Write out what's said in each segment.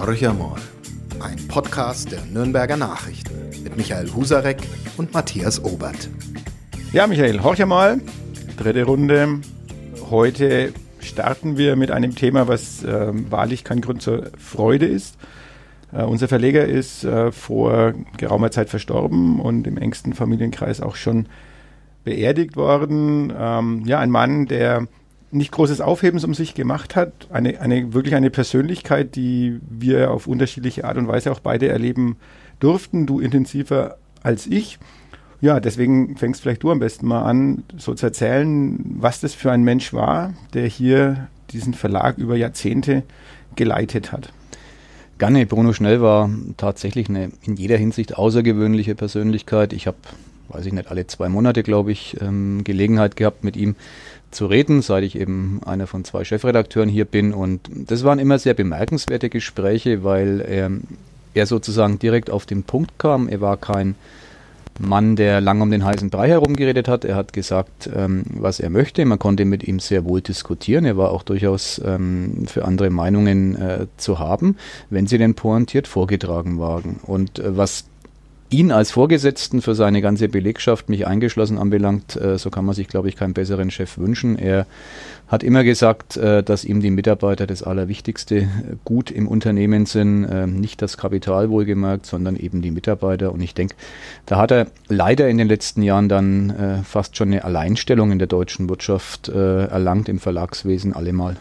Horch einmal. Ein Podcast der Nürnberger Nachrichten mit Michael Husarek und Matthias Obert. Ja, Michael, horch einmal. Dritte Runde. Heute starten wir mit einem Thema, was äh, wahrlich kein Grund zur Freude ist. Uh, unser Verleger ist uh, vor geraumer Zeit verstorben und im engsten Familienkreis auch schon beerdigt worden. Ähm, ja, ein Mann, der nicht großes Aufhebens um sich gemacht hat, eine, eine wirklich eine Persönlichkeit, die wir auf unterschiedliche Art und Weise auch beide erleben durften, du intensiver als ich. Ja, deswegen fängst vielleicht du am besten mal an, so zu erzählen, was das für ein Mensch war, der hier diesen Verlag über Jahrzehnte geleitet hat. Gerne, Bruno Schnell war tatsächlich eine in jeder Hinsicht außergewöhnliche Persönlichkeit. Ich habe, weiß ich nicht, alle zwei Monate, glaube ich, ähm, Gelegenheit gehabt, mit ihm zu reden, seit ich eben einer von zwei Chefredakteuren hier bin. Und das waren immer sehr bemerkenswerte Gespräche, weil er, er sozusagen direkt auf den Punkt kam. Er war kein Mann, der lange um den heißen Brei herumgeredet hat. Er hat gesagt, ähm, was er möchte. Man konnte mit ihm sehr wohl diskutieren. Er war auch durchaus ähm, für andere Meinungen äh, zu haben, wenn sie denn pointiert vorgetragen waren. Und äh, was ihn als Vorgesetzten für seine ganze Belegschaft, mich eingeschlossen anbelangt, äh, so kann man sich, glaube ich, keinen besseren Chef wünschen. Er hat immer gesagt, äh, dass ihm die Mitarbeiter das Allerwichtigste äh, gut im Unternehmen sind, nicht das Kapital wohlgemerkt, sondern eben die Mitarbeiter. Und ich denke, da hat er leider in den letzten Jahren dann fast schon eine Alleinstellung in der deutschen Wirtschaft erlangt, im Verlagswesen allemal.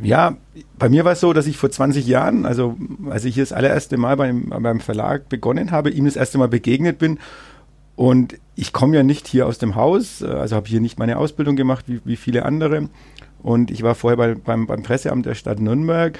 Ja, bei mir war es so, dass ich vor 20 Jahren, also als ich hier das allererste Mal beim, beim Verlag begonnen habe, ihm das erste Mal begegnet bin. Und ich komme ja nicht hier aus dem Haus, also habe hier nicht meine Ausbildung gemacht wie, wie viele andere. Und ich war vorher bei, beim, beim Presseamt der Stadt Nürnberg.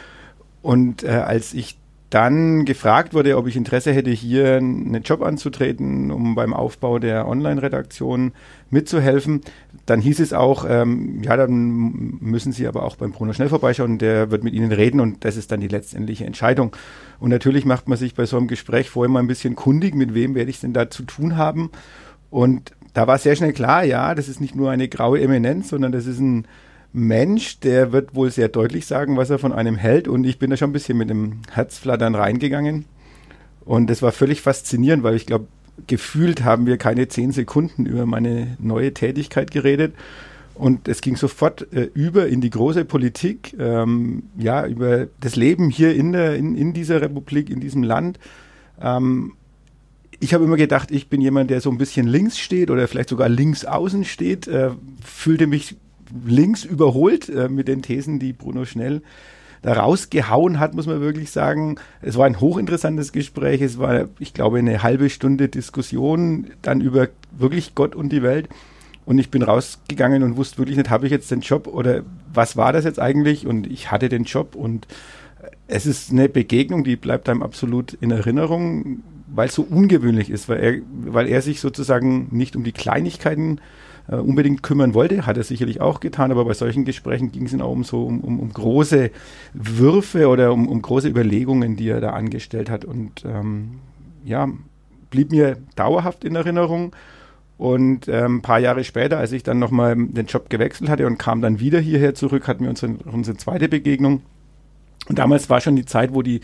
Und äh, als ich dann gefragt wurde, ob ich Interesse hätte, hier einen Job anzutreten, um beim Aufbau der Online-Redaktion mitzuhelfen. Dann hieß es auch, ähm, ja, dann müssen Sie aber auch beim Bruno schnell vorbeischauen, der wird mit Ihnen reden und das ist dann die letztendliche Entscheidung. Und natürlich macht man sich bei so einem Gespräch vorher mal ein bisschen kundig, mit wem werde ich denn da zu tun haben. Und da war sehr schnell klar, ja, das ist nicht nur eine graue Eminenz, sondern das ist ein Mensch, der wird wohl sehr deutlich sagen, was er von einem hält. Und ich bin da schon ein bisschen mit dem Herzflattern reingegangen. Und das war völlig faszinierend, weil ich glaube, gefühlt haben wir keine zehn Sekunden über meine neue Tätigkeit geredet. Und es ging sofort äh, über in die große Politik, ähm, ja, über das Leben hier in, der, in, in dieser Republik, in diesem Land. Ähm, ich habe immer gedacht, ich bin jemand, der so ein bisschen links steht oder vielleicht sogar links außen steht, äh, fühlte mich links überholt äh, mit den Thesen, die Bruno Schnell da rausgehauen hat, muss man wirklich sagen. Es war ein hochinteressantes Gespräch. Es war, ich glaube, eine halbe Stunde Diskussion dann über wirklich Gott und die Welt. Und ich bin rausgegangen und wusste wirklich nicht, habe ich jetzt den Job oder was war das jetzt eigentlich? Und ich hatte den Job und es ist eine Begegnung, die bleibt einem absolut in Erinnerung, weil es so ungewöhnlich ist, weil er, weil er sich sozusagen nicht um die Kleinigkeiten äh, unbedingt kümmern wollte, hat er sicherlich auch getan, aber bei solchen Gesprächen ging es ihm auch um so um, um, um große Würfe oder um, um große Überlegungen, die er da angestellt hat und ähm, ja, blieb mir dauerhaft in Erinnerung. Und ähm, ein paar Jahre später, als ich dann nochmal den Job gewechselt hatte und kam dann wieder hierher zurück, hatten wir unsere, unsere zweite Begegnung. Und damals war schon die Zeit, wo die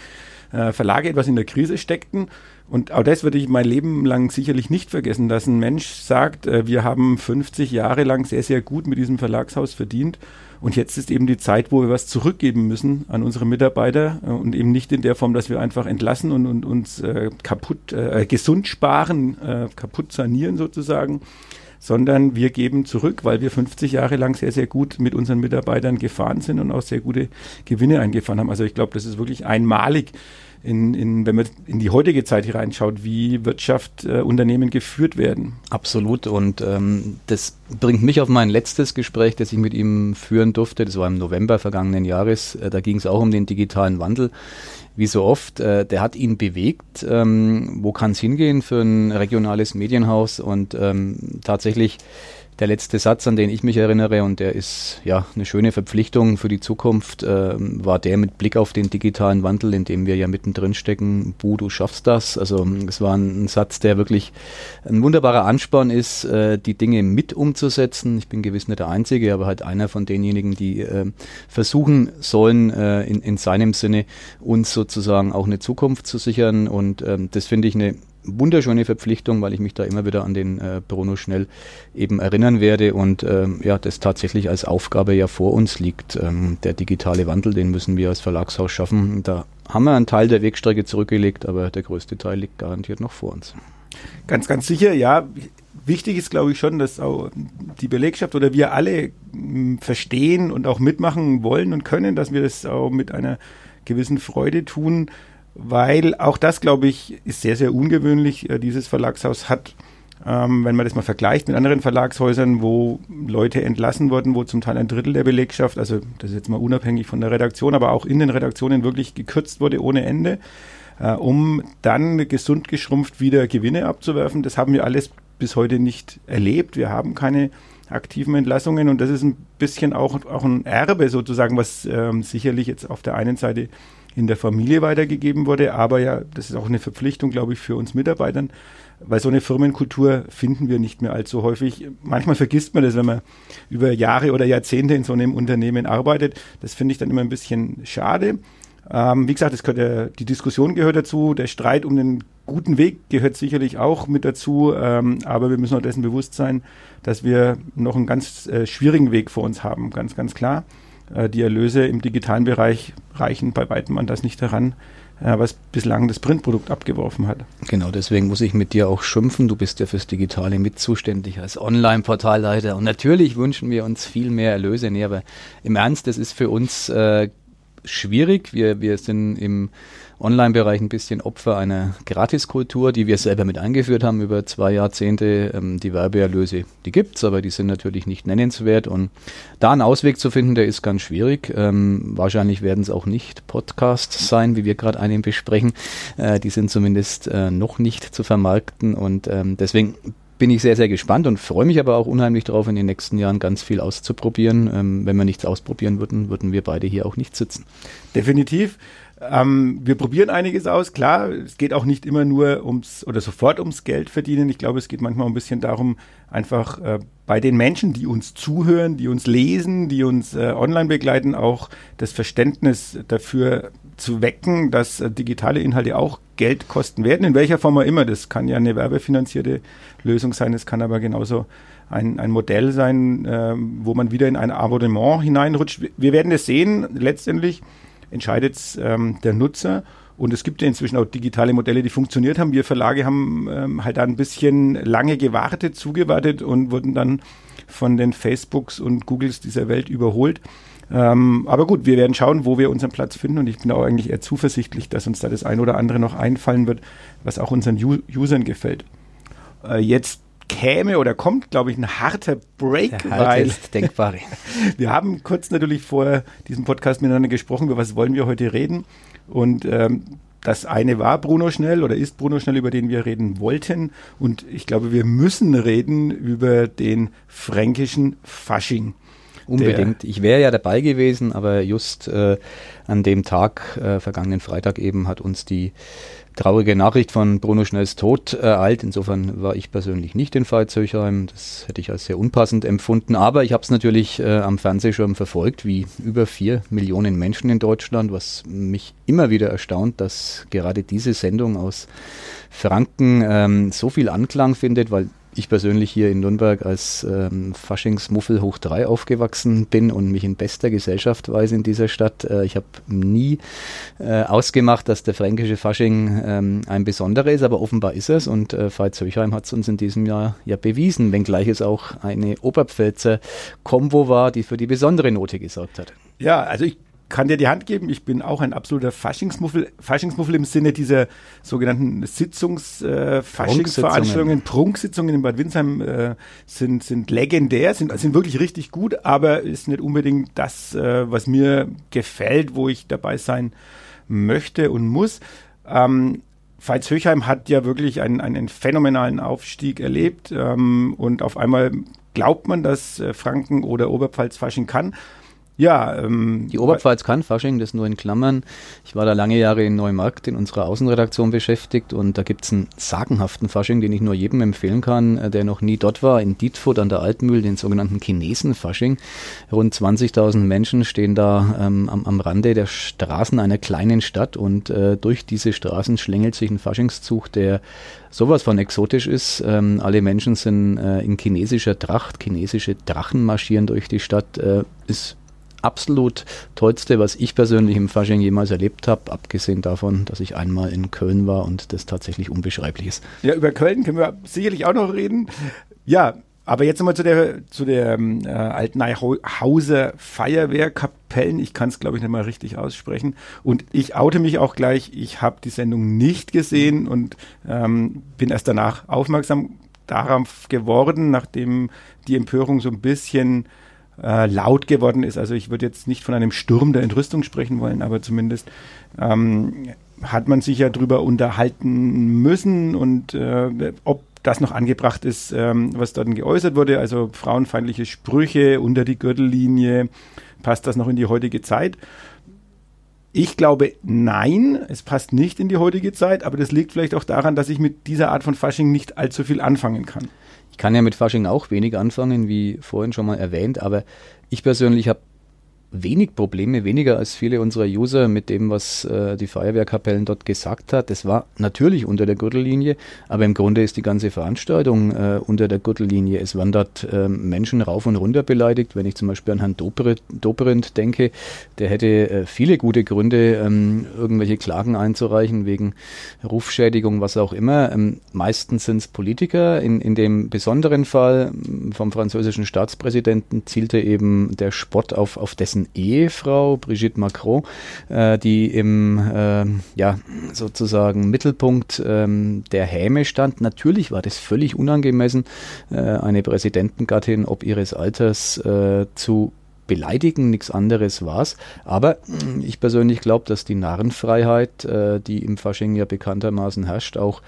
äh, Verlage etwas in der Krise steckten. Und auch das würde ich mein Leben lang sicherlich nicht vergessen, dass ein Mensch sagt, äh, wir haben 50 Jahre lang sehr, sehr gut mit diesem Verlagshaus verdient. Und jetzt ist eben die Zeit, wo wir was zurückgeben müssen an unsere Mitarbeiter äh, und eben nicht in der Form, dass wir einfach entlassen und, und uns äh, kaputt, äh, gesund sparen, äh, kaputt sanieren sozusagen, sondern wir geben zurück, weil wir 50 Jahre lang sehr, sehr gut mit unseren Mitarbeitern gefahren sind und auch sehr gute Gewinne eingefahren haben. Also ich glaube, das ist wirklich einmalig in, in, wenn man in die heutige Zeit hier reinschaut, wie Wirtschaft, äh, Unternehmen geführt werden. Absolut. Und ähm, das bringt mich auf mein letztes Gespräch, das ich mit ihm führen durfte. Das war im November vergangenen Jahres. Äh, da ging es auch um den digitalen Wandel. Wie so oft, äh, der hat ihn bewegt. Ähm, wo kann es hingehen für ein regionales Medienhaus? Und ähm, tatsächlich der letzte Satz, an den ich mich erinnere, und der ist ja eine schöne Verpflichtung für die Zukunft, äh, war der mit Blick auf den digitalen Wandel, in dem wir ja mittendrin stecken. Bu, du schaffst das. Also es war ein, ein, Satz, der wirklich ein wunderbarer Ansporn ist, äh, die Dinge mit umzusetzen. Ich bin gewiss nicht der Einzige, aber halt einer von denjenigen, die äh, versuchen sollen, äh, in, in seinem Sinne uns sozusagen auch eine Zukunft zu sichern. Und ähm, das finde ich eine wunderschöne Verpflichtung, weil ich mich da immer wieder an den äh, Bruno Schnell eben erinnern werde und ähm, ja, das tatsächlich als Aufgabe ja vor uns liegt. Ähm, der digitale Wandel, den müssen wir als Verlagshaus schaffen. Da haben wir einen Teil der Wegstrecke zurückgelegt, aber der größte Teil liegt garantiert noch vor uns. Ganz, ganz sicher, ja. Wichtig ist, glaube ich, schon, dass auch die Belegschaft oder wir alle hm, verstehen und auch mitmachen wollen und können, dass wir das auch mit einer gewissen Freude tun weil auch das, glaube ich, ist sehr, sehr ungewöhnlich. Äh, dieses Verlagshaus hat, ähm, wenn man das mal vergleicht mit anderen Verlagshäusern, wo Leute entlassen wurden, wo zum Teil ein Drittel der Belegschaft, also das ist jetzt mal unabhängig von der Redaktion, aber auch in den Redaktionen wirklich gekürzt wurde ohne Ende, äh, um dann gesund geschrumpft wieder Gewinne abzuwerfen. Das haben wir alles bis heute nicht erlebt. Wir haben keine aktiven Entlassungen und das ist ein bisschen auch, auch ein Erbe sozusagen, was ähm, sicherlich jetzt auf der einen Seite in der Familie weitergegeben wurde. Aber ja, das ist auch eine Verpflichtung, glaube ich, für uns Mitarbeitern, weil so eine Firmenkultur finden wir nicht mehr allzu häufig. Manchmal vergisst man das, wenn man über Jahre oder Jahrzehnte in so einem Unternehmen arbeitet. Das finde ich dann immer ein bisschen schade. Ähm, wie gesagt, das gehört, die Diskussion gehört dazu, der Streit um den guten Weg gehört sicherlich auch mit dazu, ähm, aber wir müssen auch dessen bewusst sein, dass wir noch einen ganz äh, schwierigen Weg vor uns haben, ganz, ganz klar. Äh, die Erlöse im digitalen Bereich reichen bei weitem an das nicht heran, äh, was bislang das Printprodukt abgeworfen hat. Genau, deswegen muss ich mit dir auch schimpfen. Du bist ja fürs Digitale mit zuständig als Online-Portalleiter. Und natürlich wünschen wir uns viel mehr Erlöse. Nee, aber im Ernst, das ist für uns äh, schwierig. Wir, wir sind im Online-Bereich ein bisschen Opfer einer Gratiskultur, die wir selber mit eingeführt haben über zwei Jahrzehnte. Ähm, die Werbeerlöse, die gibt's, aber die sind natürlich nicht nennenswert. Und da einen Ausweg zu finden, der ist ganz schwierig. Ähm, wahrscheinlich werden es auch nicht Podcasts sein, wie wir gerade einen besprechen. Äh, die sind zumindest äh, noch nicht zu vermarkten und ähm, deswegen bin ich sehr, sehr gespannt und freue mich aber auch unheimlich darauf, in den nächsten Jahren ganz viel auszuprobieren. Ähm, wenn wir nichts ausprobieren würden, würden wir beide hier auch nicht sitzen. Definitiv. Ähm, wir probieren einiges aus. Klar, es geht auch nicht immer nur ums oder sofort ums Geld verdienen. Ich glaube, es geht manchmal ein bisschen darum, einfach äh, bei den Menschen, die uns zuhören, die uns lesen, die uns äh, online begleiten, auch das Verständnis dafür zu wecken, dass äh, digitale Inhalte auch Geld kosten werden, in welcher Form auch immer. Das kann ja eine werbefinanzierte Lösung sein, es kann aber genauso ein, ein Modell sein, äh, wo man wieder in ein Abonnement hineinrutscht. Wir werden es sehen. Letztendlich entscheidet ähm, der Nutzer. Und es gibt ja inzwischen auch digitale Modelle, die funktioniert haben. Wir Verlage haben ähm, halt da ein bisschen lange gewartet, zugewartet und wurden dann von den Facebooks und Googles dieser Welt überholt. Ähm, aber gut, wir werden schauen, wo wir unseren Platz finden und ich bin auch eigentlich eher zuversichtlich, dass uns da das ein oder andere noch einfallen wird, was auch unseren U Usern gefällt. Äh, jetzt käme oder kommt, glaube ich, ein harter Break. Der weil denkbare. wir haben kurz natürlich vor diesem Podcast miteinander gesprochen, über was wollen wir heute reden. Und ähm, das eine war Bruno Schnell oder ist Bruno Schnell, über den wir reden wollten. Und ich glaube, wir müssen reden über den fränkischen Fasching. Unbedingt. Ich wäre ja dabei gewesen, aber just äh, an dem Tag, äh, vergangenen Freitag eben, hat uns die traurige Nachricht von Bruno Schnells Tod ereilt. Insofern war ich persönlich nicht in Veitshöchheim. Das hätte ich als sehr unpassend empfunden. Aber ich habe es natürlich äh, am Fernsehschirm verfolgt, wie über vier Millionen Menschen in Deutschland, was mich immer wieder erstaunt, dass gerade diese Sendung aus Franken ähm, so viel Anklang findet, weil ich persönlich hier in Nürnberg als ähm, Faschingsmuffel hoch drei aufgewachsen bin und mich in bester Gesellschaft weiß in dieser Stadt. Äh, ich habe nie äh, ausgemacht, dass der fränkische Fasching ähm, ein besonderer ist, aber offenbar ist es und äh, Veit Höchheim hat es uns in diesem Jahr ja bewiesen, wenngleich es auch eine Oberpfälzer Kombo war, die für die besondere Note gesorgt hat. Ja, also ich kann dir die Hand geben. Ich bin auch ein absoluter Faschingsmuffel. Faschingsmuffel im Sinne dieser sogenannten Sitzungs, äh, Faschingsveranstaltungen, Prunksitzungen in Bad Windsheim äh, sind, sind legendär, sind, sind wirklich richtig gut, aber ist nicht unbedingt das, äh, was mir gefällt, wo ich dabei sein möchte und muss. Ähm, Veits Höchheim hat ja wirklich einen, einen phänomenalen Aufstieg erlebt ähm, und auf einmal glaubt man, dass äh, Franken oder Oberpfalz Fasching kann. Ja, ähm, die Oberpfalz kann Fasching, das nur in Klammern. Ich war da lange Jahre in Neumarkt in unserer Außenredaktion beschäftigt und da gibt's einen sagenhaften Fasching, den ich nur jedem empfehlen kann, äh, der noch nie dort war, in Dietfurt an der Altmühl, den sogenannten Chinesen-Fasching. Rund 20.000 Menschen stehen da ähm, am, am Rande der Straßen einer kleinen Stadt und äh, durch diese Straßen schlängelt sich ein Faschingszug, der sowas von exotisch ist. Ähm, alle Menschen sind äh, in chinesischer Tracht, chinesische Drachen marschieren durch die Stadt. Äh, ist absolut tollste, was ich persönlich im Fasching jemals erlebt habe, abgesehen davon, dass ich einmal in Köln war und das tatsächlich unbeschreiblich ist. Ja, über Köln können wir sicherlich auch noch reden. Ja, aber jetzt nochmal zu der, zu der ähm, äh, Altneihauser Feuerwehrkapellen. Ich kann es, glaube ich, nicht mal richtig aussprechen. Und ich oute mich auch gleich. Ich habe die Sendung nicht gesehen und ähm, bin erst danach aufmerksam darauf geworden, nachdem die Empörung so ein bisschen äh, laut geworden ist. Also ich würde jetzt nicht von einem Sturm der Entrüstung sprechen wollen, aber zumindest ähm, hat man sich ja darüber unterhalten müssen und äh, ob das noch angebracht ist, ähm, was dort geäußert wurde, also frauenfeindliche Sprüche unter die Gürtellinie, passt das noch in die heutige Zeit? Ich glaube, nein, es passt nicht in die heutige Zeit, aber das liegt vielleicht auch daran, dass ich mit dieser Art von Fasching nicht allzu viel anfangen kann. Ich kann ja mit Fasching auch wenig anfangen, wie vorhin schon mal erwähnt, aber ich persönlich habe wenig Probleme, weniger als viele unserer User mit dem, was äh, die Feuerwehrkapellen dort gesagt hat. Das war natürlich unter der Gürtellinie, aber im Grunde ist die ganze Veranstaltung äh, unter der Gürtellinie. Es waren dort äh, Menschen rauf und runter beleidigt. Wenn ich zum Beispiel an Herrn Doperendt denke, der hätte äh, viele gute Gründe, ähm, irgendwelche Klagen einzureichen wegen Rufschädigung, was auch immer. Ähm, meistens sind es Politiker. In, in dem besonderen Fall vom französischen Staatspräsidenten zielte eben der Spott auf, auf dessen dessen Ehefrau Brigitte Macron, äh, die im äh, ja sozusagen Mittelpunkt ähm, der Häme stand. Natürlich war das völlig unangemessen, äh, eine Präsidentengattin ob ihres Alters äh, zu beleidigen, nichts anderes war's. Aber ich persönlich glaube, dass die Narrenfreiheit, äh, die im Fasching ja bekanntermaßen herrscht, auch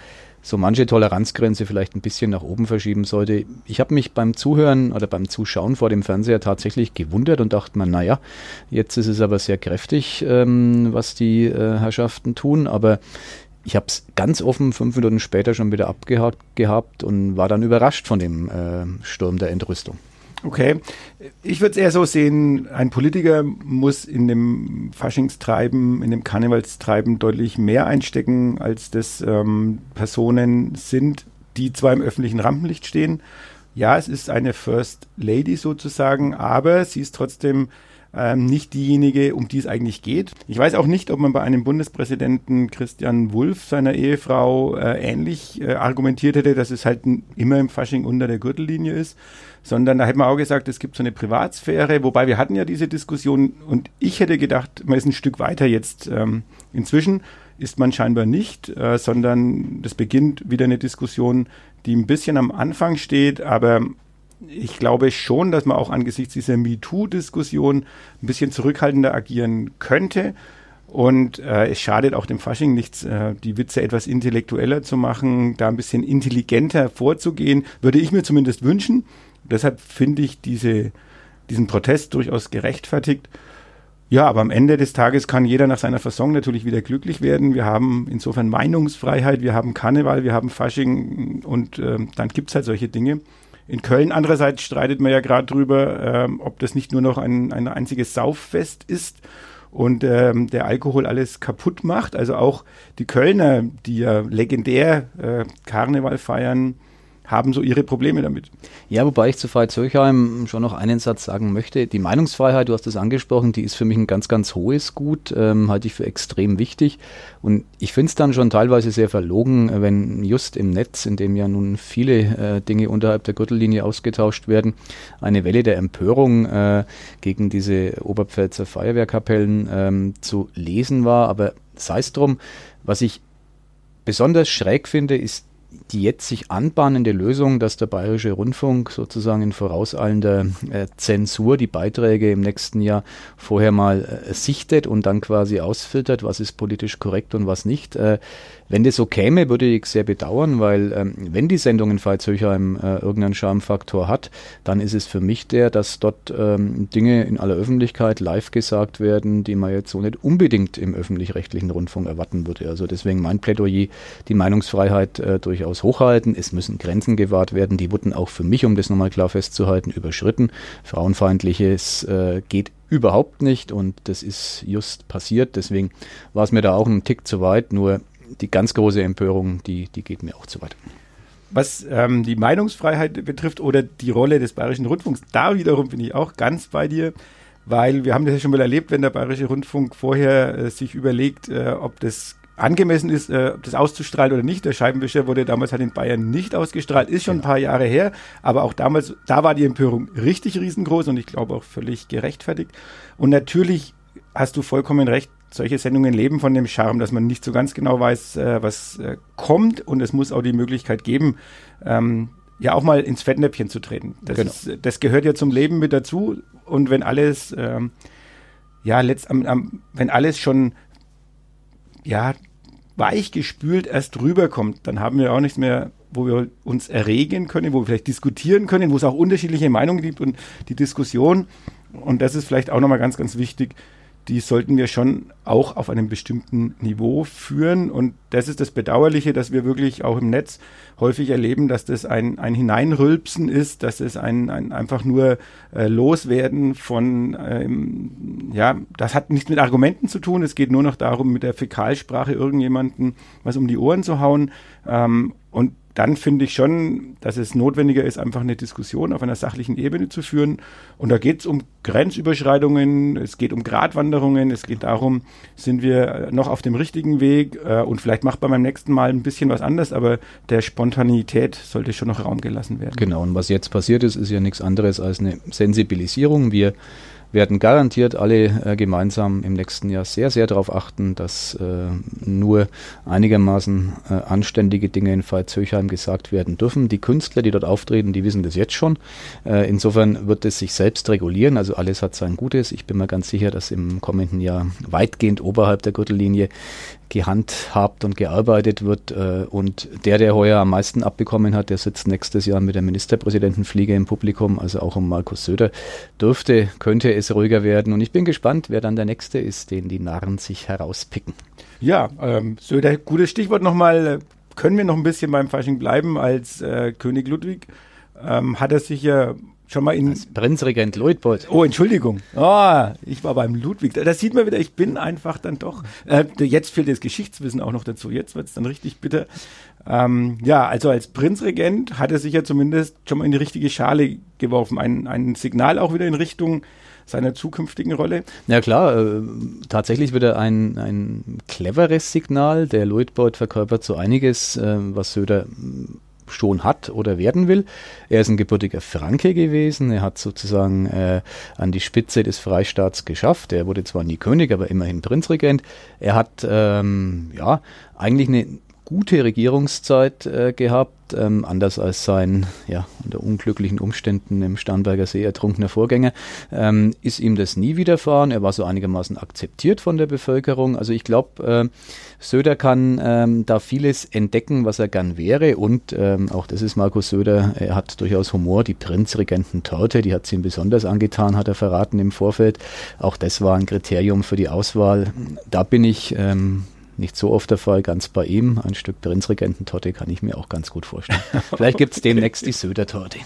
so manche Toleranzgrenze vielleicht ein bisschen nach oben verschieben sollte. Ich habe mich beim Zuhören oder beim Zuschauen vor dem Fernseher tatsächlich gewundert und dachte mir, naja, jetzt ist es aber sehr kräftig, ähm, was die äh, Herrschaften tun, aber ich habe es ganz offen fünf Minuten später schon wieder abgehakt gehabt und war dann überrascht von dem äh, Sturm der Entrüstung. Okay. Ich würde es eher so sehen, ein Politiker muss in dem Faschingstreiben, in dem Karnevalstreiben deutlich mehr einstecken, als das ähm, Personen sind, die zwar im öffentlichen Rampenlicht stehen. Ja, es ist eine First Lady sozusagen, aber sie ist trotzdem ähm, nicht diejenige, um die es eigentlich geht. Ich weiß auch nicht, ob man bei einem Bundespräsidenten Christian Wulff seiner Ehefrau äh, ähnlich äh, argumentiert hätte, dass es halt immer im Fasching unter der Gürtellinie ist, sondern da hätte man auch gesagt, es gibt so eine Privatsphäre, wobei wir hatten ja diese Diskussion und ich hätte gedacht, man ist ein Stück weiter jetzt. Ähm, inzwischen ist man scheinbar nicht, äh, sondern das beginnt wieder eine Diskussion, die ein bisschen am Anfang steht, aber ich glaube schon, dass man auch angesichts dieser MeToo-Diskussion ein bisschen zurückhaltender agieren könnte. Und äh, es schadet auch dem Fasching nichts, äh, die Witze etwas intellektueller zu machen, da ein bisschen intelligenter vorzugehen, würde ich mir zumindest wünschen. Deshalb finde ich diese, diesen Protest durchaus gerechtfertigt. Ja, aber am Ende des Tages kann jeder nach seiner Fasson natürlich wieder glücklich werden. Wir haben insofern Meinungsfreiheit, wir haben Karneval, wir haben Fasching und äh, dann gibt's halt solche Dinge. In Köln andererseits streitet man ja gerade drüber, ähm, ob das nicht nur noch ein, ein einziges Sauffest ist und ähm, der Alkohol alles kaputt macht. Also auch die Kölner, die ja legendär äh, Karneval feiern, haben so ihre Probleme damit. Ja, wobei ich zu Veit Zürchheim schon noch einen Satz sagen möchte. Die Meinungsfreiheit, du hast es angesprochen, die ist für mich ein ganz, ganz hohes Gut, ähm, halte ich für extrem wichtig. Und ich finde es dann schon teilweise sehr verlogen, wenn just im Netz, in dem ja nun viele äh, Dinge unterhalb der Gürtellinie ausgetauscht werden, eine Welle der Empörung äh, gegen diese Oberpfälzer Feuerwehrkapellen ähm, zu lesen war. Aber sei es drum, was ich besonders schräg finde, ist die jetzt sich anbahnende Lösung, dass der Bayerische Rundfunk sozusagen in vorauseilender äh, Zensur die Beiträge im nächsten Jahr vorher mal äh, sichtet und dann quasi ausfiltert, was ist politisch korrekt und was nicht. Äh, wenn das so käme, würde ich sehr bedauern, weil ähm, wenn die Sendung in Veitshöchheim äh, irgendeinen Charmfaktor hat, dann ist es für mich der, dass dort ähm, Dinge in aller Öffentlichkeit live gesagt werden, die man jetzt so nicht unbedingt im öffentlich-rechtlichen Rundfunk erwarten würde. Also deswegen mein Plädoyer, die Meinungsfreiheit äh, durchaus hochhalten. Es müssen Grenzen gewahrt werden. Die wurden auch für mich, um das nochmal klar festzuhalten, überschritten. Frauenfeindliches äh, geht überhaupt nicht und das ist just passiert. Deswegen war es mir da auch ein Tick zu weit. Nur die ganz große Empörung, die, die geht mir auch zu weit. Was ähm, die Meinungsfreiheit betrifft oder die Rolle des Bayerischen Rundfunks, da wiederum bin ich auch ganz bei dir, weil wir haben das ja schon mal erlebt, wenn der Bayerische Rundfunk vorher äh, sich überlegt, äh, ob das angemessen ist, äh, das auszustrahlen oder nicht. Der Scheibenwischer wurde damals halt in Bayern nicht ausgestrahlt, ist schon ein paar Jahre her, aber auch damals, da war die Empörung richtig riesengroß und ich glaube auch völlig gerechtfertigt. Und natürlich hast du vollkommen recht, solche Sendungen leben von dem Charme, dass man nicht so ganz genau weiß, äh, was äh, kommt und es muss auch die Möglichkeit geben, ähm, ja auch mal ins Fettnäpfchen zu treten. Das, genau. ist, das gehört ja zum Leben mit dazu und wenn alles, ähm, ja, letzt, am, am, wenn alles schon, ja, weich gespült erst rüberkommt, dann haben wir auch nichts mehr, wo wir uns erregen können, wo wir vielleicht diskutieren können, wo es auch unterschiedliche Meinungen gibt und die Diskussion, und das ist vielleicht auch nochmal ganz, ganz wichtig, die sollten wir schon auch auf einem bestimmten Niveau führen. Und das ist das Bedauerliche, dass wir wirklich auch im Netz häufig erleben, dass das ein, ein Hineinrülpsen ist, dass es ein, ein einfach nur äh, Loswerden von, ähm, ja, das hat nichts mit Argumenten zu tun. Es geht nur noch darum, mit der Fäkalsprache irgendjemanden was um die Ohren zu hauen. Ähm, und dann finde ich schon, dass es notwendiger ist, einfach eine Diskussion auf einer sachlichen Ebene zu führen. Und da geht es um Grenzüberschreitungen, es geht um Gratwanderungen, es geht darum, sind wir noch auf dem richtigen Weg äh, und vielleicht macht man beim nächsten Mal ein bisschen was anders, aber der Spontanität sollte schon noch Raum gelassen werden. Genau, und was jetzt passiert ist, ist ja nichts anderes als eine Sensibilisierung. Wir werden garantiert alle äh, gemeinsam im nächsten Jahr sehr, sehr darauf achten, dass äh, nur einigermaßen äh, anständige Dinge in Veitshöchheim gesagt werden dürfen. Die Künstler, die dort auftreten, die wissen das jetzt schon. Äh, insofern wird es sich selbst regulieren. Also alles hat sein Gutes. Ich bin mir ganz sicher, dass im kommenden Jahr weitgehend oberhalb der Gürtellinie gehandhabt und gearbeitet wird. Äh, und der, der heuer am meisten abbekommen hat, der sitzt nächstes Jahr mit der Ministerpräsidentenfliege im Publikum, also auch um Markus Söder. Dürfte, könnte es ruhiger werden. Und ich bin gespannt, wer dann der Nächste ist, den die Narren sich herauspicken. Ja, ähm, Söder, gutes Stichwort nochmal. Können wir noch ein bisschen beim Fasching bleiben als äh, König Ludwig? Ähm, hat er sich ja schon mal in. Als Prinzregent Luitpold. Oh, Entschuldigung. Oh, ich war beim Ludwig. Da sieht man wieder, ich bin einfach dann doch. Äh, jetzt fehlt das Geschichtswissen auch noch dazu. Jetzt wird es dann richtig bitter. Ähm, ja, also als Prinzregent hat er sich ja zumindest schon mal in die richtige Schale geworfen. Ein, ein Signal auch wieder in Richtung seiner zukünftigen Rolle? Ja klar, äh, tatsächlich wieder ein, ein cleveres Signal. Der Luitpold verkörpert so einiges, äh, was Söder schon hat oder werden will. Er ist ein gebürtiger Franke gewesen. Er hat sozusagen äh, an die Spitze des Freistaats geschafft. Er wurde zwar nie König, aber immerhin Prinzregent. Er hat ähm, ja eigentlich eine gute Regierungszeit äh, gehabt, ähm, anders als sein ja, unter unglücklichen Umständen im Starnberger See ertrunkener Vorgänger, ähm, ist ihm das nie widerfahren. Er war so einigermaßen akzeptiert von der Bevölkerung. Also ich glaube, äh, Söder kann ähm, da vieles entdecken, was er gern wäre. Und ähm, auch das ist Markus Söder, er hat durchaus Humor. Die Prinzregenten-Torte, die hat sie ihm besonders angetan, hat er verraten im Vorfeld. Auch das war ein Kriterium für die Auswahl. Da bin ich ähm, nicht so oft der Fall, ganz bei ihm. Ein Stück Prinzregententorte kann ich mir auch ganz gut vorstellen. Vielleicht gibt es demnächst die Söder-Torte.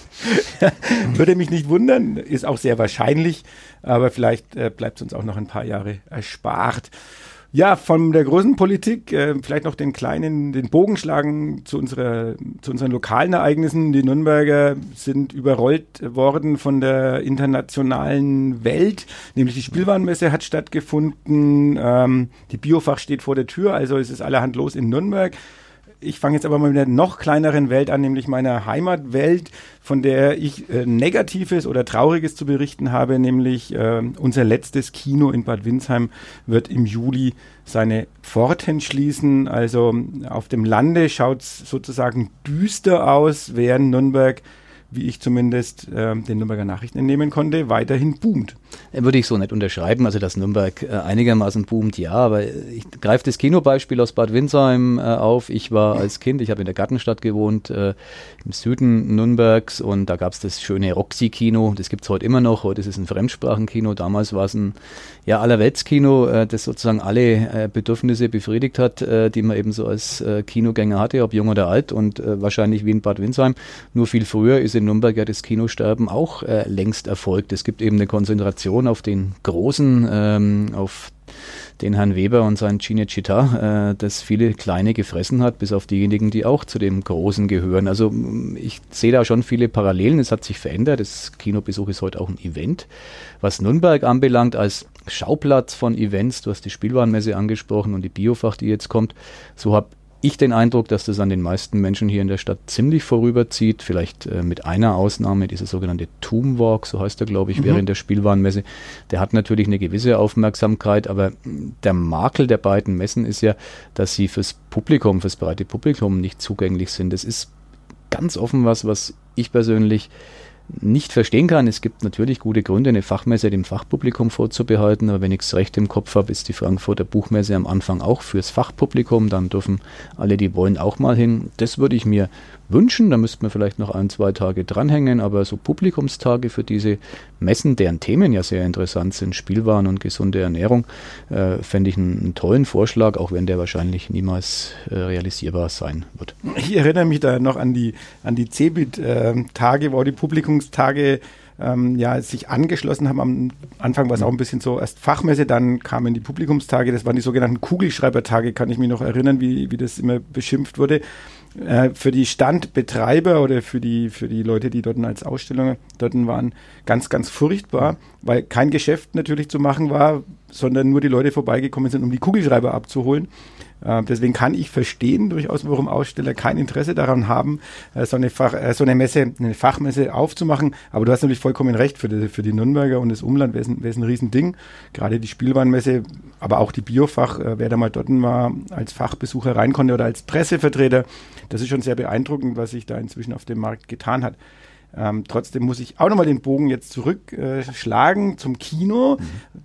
Würde mich nicht wundern, ist auch sehr wahrscheinlich, aber vielleicht äh, bleibt es uns auch noch ein paar Jahre erspart. Ja, von der großen Politik äh, vielleicht noch den kleinen, den Bogen schlagen zu, unserer, zu unseren lokalen Ereignissen. Die Nürnberger sind überrollt worden von der internationalen Welt, nämlich die Spielwarenmesse hat stattgefunden, ähm, die Biofach steht vor der Tür, also es ist allerhand los in Nürnberg. Ich fange jetzt aber mal mit einer noch kleineren Welt an, nämlich meiner Heimatwelt, von der ich äh, Negatives oder Trauriges zu berichten habe, nämlich äh, unser letztes Kino in Bad Windsheim wird im Juli seine Pforten schließen. Also auf dem Lande schaut es sozusagen düster aus, während Nürnberg wie ich zumindest äh, den Nürnberger Nachrichten entnehmen konnte, weiterhin boomt. Würde ich so nicht unterschreiben. Also, dass Nürnberg äh, einigermaßen boomt, ja. Aber ich greife das Kinobeispiel aus Bad Windsheim äh, auf. Ich war als Kind, ich habe in der Gartenstadt gewohnt, äh, im Süden Nürnbergs und da gab es das schöne Roxy-Kino. Das gibt es heute immer noch. Heute ist es ein Fremdsprachenkino. Damals war es ein ja, Allerweltskino, äh, das sozusagen alle äh, Bedürfnisse befriedigt hat, äh, die man eben so als äh, Kinogänger hatte, ob jung oder alt und äh, wahrscheinlich wie in Bad Windsheim. Nur viel früher ist in Nürnberg ja das Kinosterben auch äh, längst erfolgt. Es gibt eben eine Konzentration auf den Großen, ähm, auf den Herrn Weber und sein Cinecittà, äh, das viele kleine gefressen hat, bis auf diejenigen, die auch zu dem Großen gehören. Also ich sehe da schon viele Parallelen. Es hat sich verändert. Das Kinobesuch ist heute auch ein Event. Was Nürnberg anbelangt als Schauplatz von Events, du hast die Spielwarenmesse angesprochen und die Biofach, die jetzt kommt, so habe ich den Eindruck, dass das an den meisten Menschen hier in der Stadt ziemlich vorüberzieht. Vielleicht äh, mit einer Ausnahme, dieser sogenannte Tomb Walk, so heißt er, glaube ich, mhm. während der Spielwarenmesse. Der hat natürlich eine gewisse Aufmerksamkeit, aber der Makel der beiden Messen ist ja, dass sie fürs Publikum, fürs breite Publikum nicht zugänglich sind. Das ist ganz offen was, was ich persönlich nicht verstehen kann. Es gibt natürlich gute Gründe, eine Fachmesse dem Fachpublikum vorzubehalten, aber wenn ich es recht im Kopf habe, ist die Frankfurter Buchmesse am Anfang auch fürs Fachpublikum. Dann dürfen alle, die wollen, auch mal hin. Das würde ich mir wünschen. Da müsste man vielleicht noch ein, zwei Tage dranhängen, aber so Publikumstage für diese Messen, deren Themen ja sehr interessant sind, Spielwaren und gesunde Ernährung, äh, fände ich einen, einen, tollen Vorschlag, auch wenn der wahrscheinlich niemals äh, realisierbar sein wird. Ich erinnere mich da noch an die, an die CeBIT-Tage, wo die Publikumstage ähm, ja, sich angeschlossen haben. Am Anfang war es auch ein bisschen so, erst Fachmesse, dann kamen die Publikumstage, das waren die sogenannten Kugelschreibertage, kann ich mich noch erinnern, wie, wie das immer beschimpft wurde. Äh, für die Standbetreiber oder für die, für die Leute, die dort als Aussteller dort waren, ganz, ganz furchtbar, weil kein Geschäft natürlich zu machen war, sondern nur die Leute vorbeigekommen sind, um die Kugelschreiber abzuholen. Äh, deswegen kann ich verstehen durchaus, warum Aussteller kein Interesse daran haben, äh, so, eine Fach, äh, so eine Messe, eine Fachmesse aufzumachen. Aber du hast natürlich vollkommen recht, für die, für die Nürnberger und das Umland wäre es ein, ein Riesending. Gerade die Spielwarenmesse, aber auch die Biofach, wer da mal dort war, als Fachbesucher rein konnte oder als Pressevertreter, das ist schon sehr beeindruckend, was sich da inzwischen auf dem Markt getan hat. Ähm, trotzdem muss ich auch nochmal den Bogen jetzt zurückschlagen äh, zum Kino. Mhm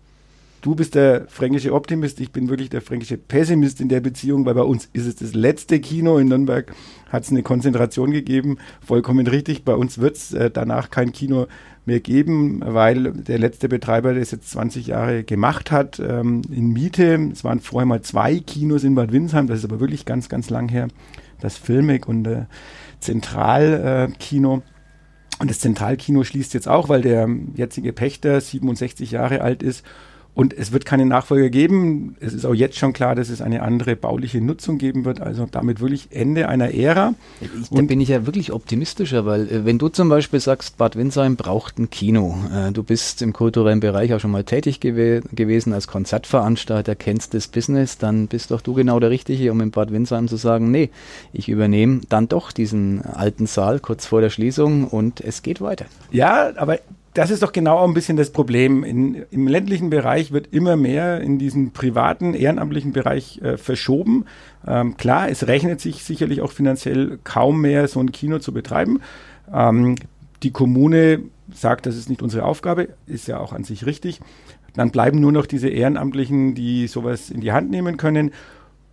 du bist der fränkische Optimist, ich bin wirklich der fränkische Pessimist in der Beziehung, weil bei uns ist es das letzte Kino in Nürnberg, hat es eine Konzentration gegeben, vollkommen richtig. Bei uns wird es äh, danach kein Kino mehr geben, weil der letzte Betreiber das jetzt 20 Jahre gemacht hat ähm, in Miete. Es waren vorher mal zwei Kinos in Bad Windsheim, das ist aber wirklich ganz, ganz lang her. Das Filmik und äh, Zentralkino. Und das Zentralkino schließt jetzt auch, weil der jetzige Pächter 67 Jahre alt ist und es wird keine Nachfolger geben. Es ist auch jetzt schon klar, dass es eine andere bauliche Nutzung geben wird. Also damit wirklich Ende einer Ära. Ich, da bin ich ja wirklich optimistischer, weil äh, wenn du zum Beispiel sagst, Bad Windsheim braucht ein Kino. Äh, du bist im kulturellen Bereich auch schon mal tätig gew gewesen als Konzertveranstalter, kennst das Business, dann bist doch du genau der Richtige, um in Bad Windsheim zu sagen, nee, ich übernehme dann doch diesen alten Saal kurz vor der Schließung und es geht weiter. Ja, aber das ist doch genau ein bisschen das Problem. In, Im ländlichen Bereich wird immer mehr in diesen privaten, ehrenamtlichen Bereich äh, verschoben. Ähm, klar, es rechnet sich sicherlich auch finanziell kaum mehr, so ein Kino zu betreiben. Ähm, die Kommune sagt, das ist nicht unsere Aufgabe, ist ja auch an sich richtig. Dann bleiben nur noch diese Ehrenamtlichen, die sowas in die Hand nehmen können.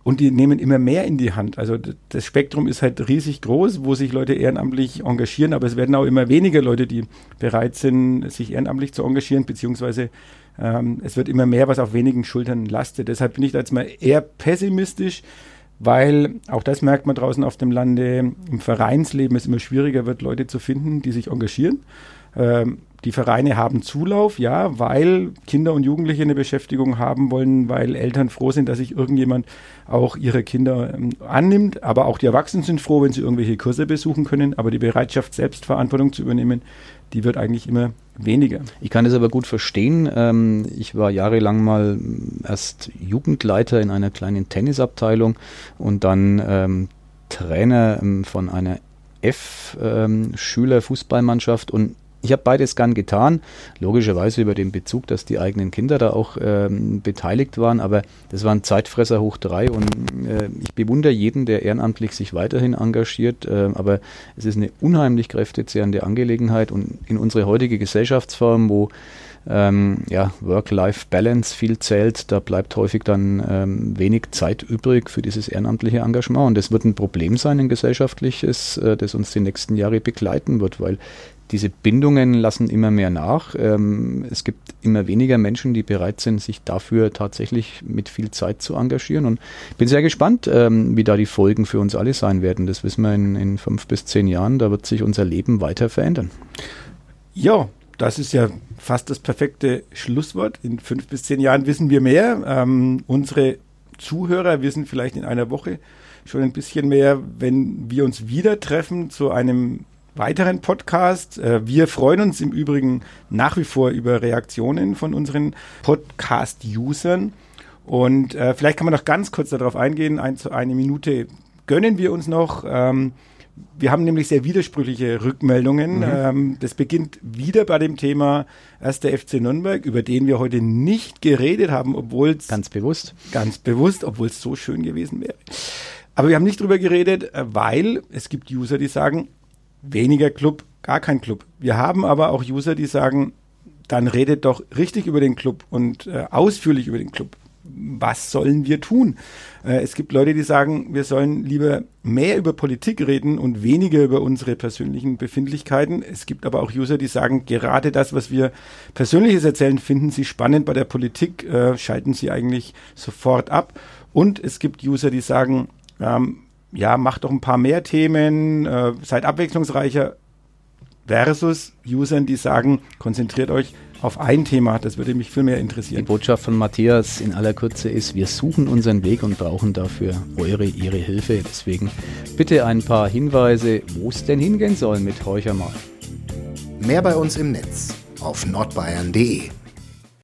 Und die nehmen immer mehr in die Hand. Also das Spektrum ist halt riesig groß, wo sich Leute ehrenamtlich engagieren, aber es werden auch immer weniger Leute, die bereit sind, sich ehrenamtlich zu engagieren, beziehungsweise ähm, es wird immer mehr, was auf wenigen Schultern lastet. Deshalb bin ich da jetzt mal eher pessimistisch, weil auch das merkt man draußen auf dem Lande, im Vereinsleben es immer schwieriger wird, Leute zu finden, die sich engagieren. Ähm, die Vereine haben Zulauf, ja, weil Kinder und Jugendliche eine Beschäftigung haben wollen, weil Eltern froh sind, dass sich irgendjemand auch ihre Kinder ähm, annimmt. Aber auch die Erwachsenen sind froh, wenn sie irgendwelche Kurse besuchen können. Aber die Bereitschaft, selbst Verantwortung zu übernehmen, die wird eigentlich immer weniger. Ich kann das aber gut verstehen. Ähm, ich war jahrelang mal erst Jugendleiter in einer kleinen Tennisabteilung und dann ähm, Trainer ähm, von einer F-Schüler-Fußballmannschaft und ich habe beides gern getan, logischerweise über den Bezug, dass die eigenen Kinder da auch ähm, beteiligt waren, aber das war ein Zeitfresser hoch drei. Und äh, ich bewundere jeden, der ehrenamtlich sich weiterhin engagiert, äh, aber es ist eine unheimlich kräftezehrende Angelegenheit. Und in unsere heutige Gesellschaftsform, wo ähm, ja, Work-Life-Balance viel zählt, da bleibt häufig dann ähm, wenig Zeit übrig für dieses ehrenamtliche Engagement. Und das wird ein Problem sein, ein gesellschaftliches, äh, das uns die nächsten Jahre begleiten wird, weil diese Bindungen lassen immer mehr nach. Ähm, es gibt immer weniger Menschen, die bereit sind, sich dafür tatsächlich mit viel Zeit zu engagieren. Und ich bin sehr gespannt, ähm, wie da die Folgen für uns alle sein werden. Das wissen wir in, in fünf bis zehn Jahren. Da wird sich unser Leben weiter verändern. Ja, das ist ja fast das perfekte Schlusswort. In fünf bis zehn Jahren wissen wir mehr. Ähm, unsere Zuhörer wissen vielleicht in einer Woche schon ein bisschen mehr, wenn wir uns wieder treffen zu einem weiteren Podcast. Äh, wir freuen uns im Übrigen nach wie vor über Reaktionen von unseren Podcast-Usern. Und äh, vielleicht kann man noch ganz kurz darauf eingehen. Ein, eine Minute gönnen wir uns noch. Ähm, wir haben nämlich sehr widersprüchliche Rückmeldungen. Mhm. Ähm, das beginnt wieder bei dem Thema 1. FC Nürnberg, über den wir heute nicht geredet haben, obwohl es ganz bewusst, ganz bewusst, obwohl es so schön gewesen wäre. Aber wir haben nicht drüber geredet, äh, weil es gibt User, die sagen, weniger Club, gar kein Club. Wir haben aber auch User, die sagen, dann redet doch richtig über den Club und äh, ausführlich über den Club. Was sollen wir tun? Äh, es gibt Leute, die sagen, wir sollen lieber mehr über Politik reden und weniger über unsere persönlichen Befindlichkeiten. Es gibt aber auch User, die sagen, gerade das, was wir Persönliches erzählen, finden sie spannend. Bei der Politik äh, schalten sie eigentlich sofort ab. Und es gibt User, die sagen, ähm, ja, macht doch ein paar mehr Themen, äh, seid abwechslungsreicher versus Usern, die sagen, konzentriert euch auf ein Thema. Das würde mich viel mehr interessieren. Die Botschaft von Matthias in aller Kürze ist, wir suchen unseren Weg und brauchen dafür eure, ihre Hilfe. Deswegen bitte ein paar Hinweise, wo es denn hingehen soll mit Horcher mal. Mehr bei uns im Netz auf nordbayern.de.